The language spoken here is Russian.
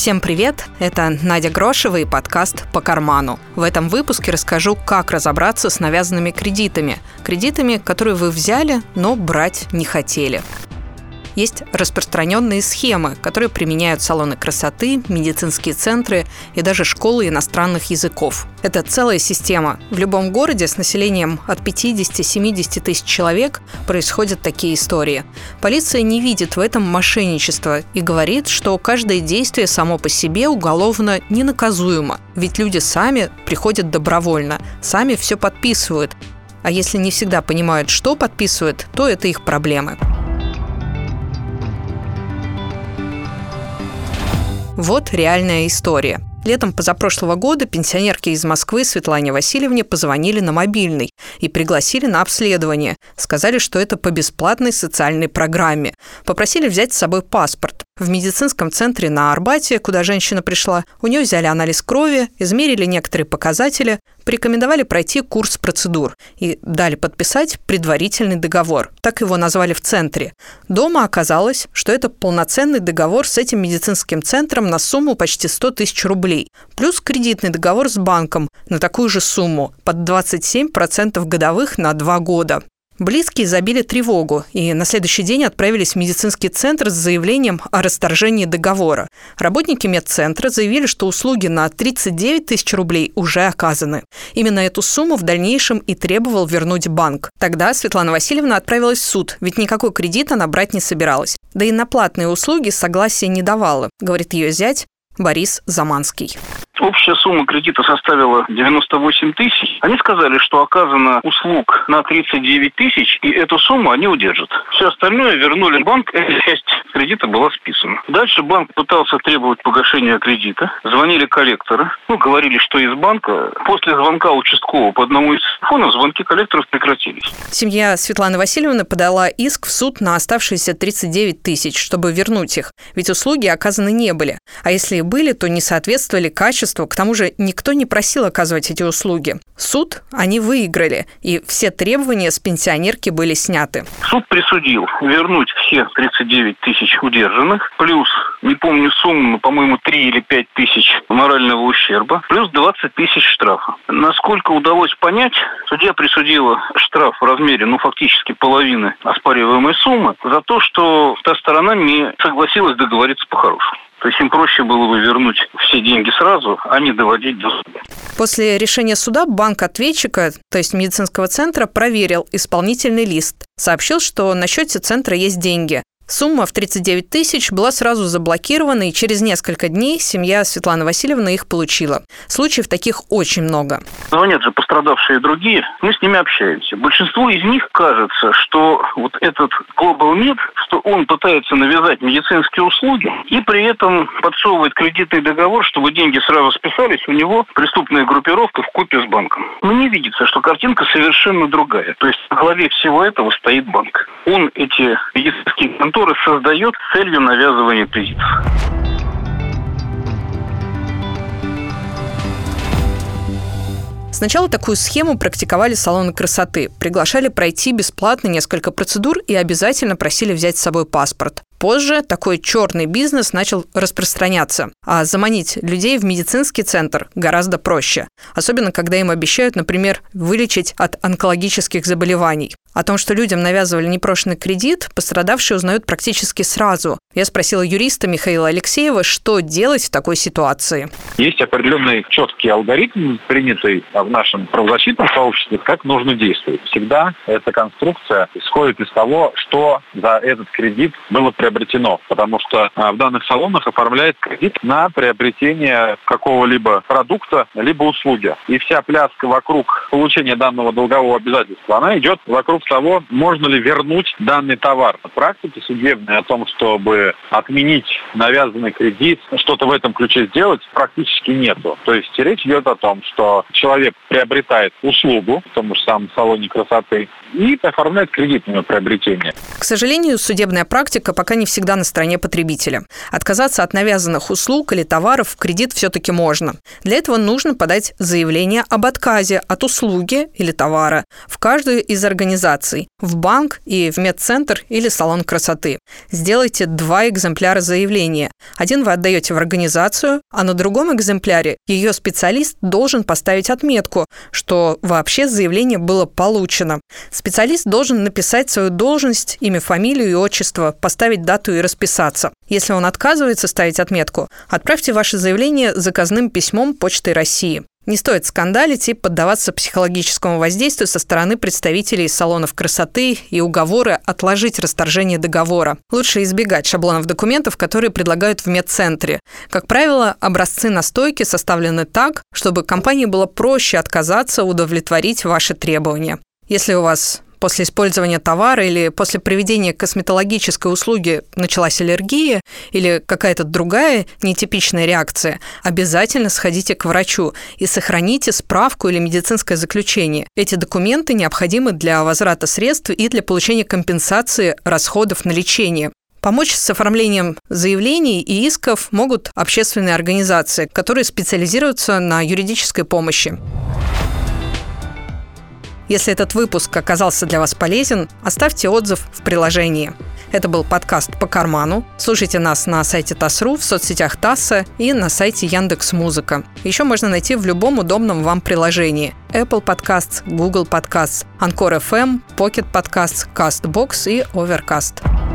Всем привет! Это Надя Грошева и подкаст «По карману». В этом выпуске расскажу, как разобраться с навязанными кредитами. Кредитами, которые вы взяли, но брать не хотели. Есть распространенные схемы, которые применяют салоны красоты, медицинские центры и даже школы иностранных языков. Это целая система. В любом городе с населением от 50-70 тысяч человек происходят такие истории. Полиция не видит в этом мошенничество и говорит, что каждое действие само по себе уголовно ненаказуемо, ведь люди сами приходят добровольно, сами все подписывают. А если не всегда понимают, что подписывают, то это их проблемы. Вот реальная история. Летом позапрошлого года пенсионерки из Москвы Светлане Васильевне позвонили на мобильный и пригласили на обследование. Сказали, что это по бесплатной социальной программе. Попросили взять с собой паспорт. В медицинском центре на Арбате, куда женщина пришла, у нее взяли анализ крови, измерили некоторые показатели, порекомендовали пройти курс процедур и дали подписать предварительный договор. Так его назвали в центре. Дома оказалось, что это полноценный договор с этим медицинским центром на сумму почти 100 тысяч рублей, плюс кредитный договор с банком на такую же сумму под 27% годовых на два года. Близкие забили тревогу и на следующий день отправились в медицинский центр с заявлением о расторжении договора. Работники медцентра заявили, что услуги на 39 тысяч рублей уже оказаны. Именно эту сумму в дальнейшем и требовал вернуть банк. Тогда Светлана Васильевна отправилась в суд, ведь никакой кредит она брать не собиралась. Да и на платные услуги согласия не давала, говорит ее зять Борис Заманский. Общая сумма кредита составила 98 тысяч. Они сказали, что оказано услуг на 39 тысяч, и эту сумму они удержат. Все остальное вернули банк, эта часть кредита была списана. Дальше банк пытался требовать погашения кредита. Звонили коллекторы, ну, говорили, что из банка. После звонка участкового по одному из телефонов звонки коллекторов прекратились. Семья Светланы Васильевны подала иск в суд на оставшиеся 39 тысяч, чтобы вернуть их. Ведь услуги оказаны не были. А если и были, то не соответствовали качеству обществу. К тому же никто не просил оказывать эти услуги. Суд они выиграли, и все требования с пенсионерки были сняты. Суд присудил вернуть все 39 тысяч удержанных, плюс, не помню сумму, но, по-моему, 3 или 5 тысяч морального ущерба, плюс 20 тысяч штрафа. Насколько удалось понять, судья присудила штраф в размере, ну, фактически половины оспариваемой суммы за то, что та сторона не согласилась договориться по-хорошему. То есть им проще было бы вернуть все деньги сразу, а не доводить до суда. После решения суда банк ответчика, то есть медицинского центра, проверил исполнительный лист. Сообщил, что на счете центра есть деньги. Сумма в 39 тысяч была сразу заблокирована, и через несколько дней семья Светланы Васильевны их получила. Случаев таких очень много. Звонят же пострадавшие другие, мы с ними общаемся. Большинству из них кажется, что вот этот Global Med, что он пытается навязать медицинские услуги и при этом подсовывает кредитный договор, чтобы деньги сразу списались, у него преступная группировка в купе с банком. Мне видится, что картинка совершенно другая. То есть в главе всего этого стоит банк. Он эти медицинские конторы который создает целью навязывания кредитов. Сначала такую схему практиковали салоны красоты. Приглашали пройти бесплатно несколько процедур и обязательно просили взять с собой паспорт. Позже такой черный бизнес начал распространяться, а заманить людей в медицинский центр гораздо проще. Особенно, когда им обещают, например, вылечить от онкологических заболеваний. О том, что людям навязывали непрошенный кредит, пострадавшие узнают практически сразу. Я спросила юриста Михаила Алексеева, что делать в такой ситуации. Есть определенный четкий алгоритм, принятый в нашем правозащитном сообществе, как нужно действовать. Всегда эта конструкция исходит из того, что за этот кредит было приобретено. Потому что а, в данных салонах оформляет кредит на приобретение какого-либо продукта, либо услуги. И вся пляска вокруг получения данного долгового обязательства, она идет вокруг того, можно ли вернуть данный товар. Практики судебные о том, чтобы отменить навязанный кредит, что-то в этом ключе сделать, практически нету. То есть речь идет о том, что человек приобретает услугу в том же самом салоне красоты и оформляет кредит на приобретение. К сожалению, судебная практика пока не всегда на стороне потребителя. Отказаться от навязанных услуг или товаров в кредит все-таки можно. Для этого нужно подать заявление об отказе от услуги или товара в каждую из организаций, в банк и в медцентр или салон красоты. Сделайте два экземпляра заявления. Один вы отдаете в организацию, а на другом экземпляре ее специалист должен поставить отметку, что вообще заявление было получено. Специалист должен написать свою должность, имя, фамилию и отчество, поставить дату и расписаться. Если он отказывается ставить отметку, отправьте ваше заявление заказным письмом Почтой России. Не стоит скандалить и поддаваться психологическому воздействию со стороны представителей салонов красоты и уговоры отложить расторжение договора. Лучше избегать шаблонов документов, которые предлагают в медцентре. Как правило, образцы настойки составлены так, чтобы компании было проще отказаться удовлетворить ваши требования. Если у вас после использования товара или после проведения косметологической услуги началась аллергия или какая-то другая нетипичная реакция, обязательно сходите к врачу и сохраните справку или медицинское заключение. Эти документы необходимы для возврата средств и для получения компенсации расходов на лечение. Помочь с оформлением заявлений и исков могут общественные организации, которые специализируются на юридической помощи. Если этот выпуск оказался для вас полезен, оставьте отзыв в приложении. Это был подкаст «По карману». Слушайте нас на сайте ТАСС.ру, в соцсетях ТАССа и на сайте Яндекс Музыка. Еще можно найти в любом удобном вам приложении. Apple Podcasts, Google Podcasts, Anchor FM, Pocket Podcasts, CastBox и Overcast.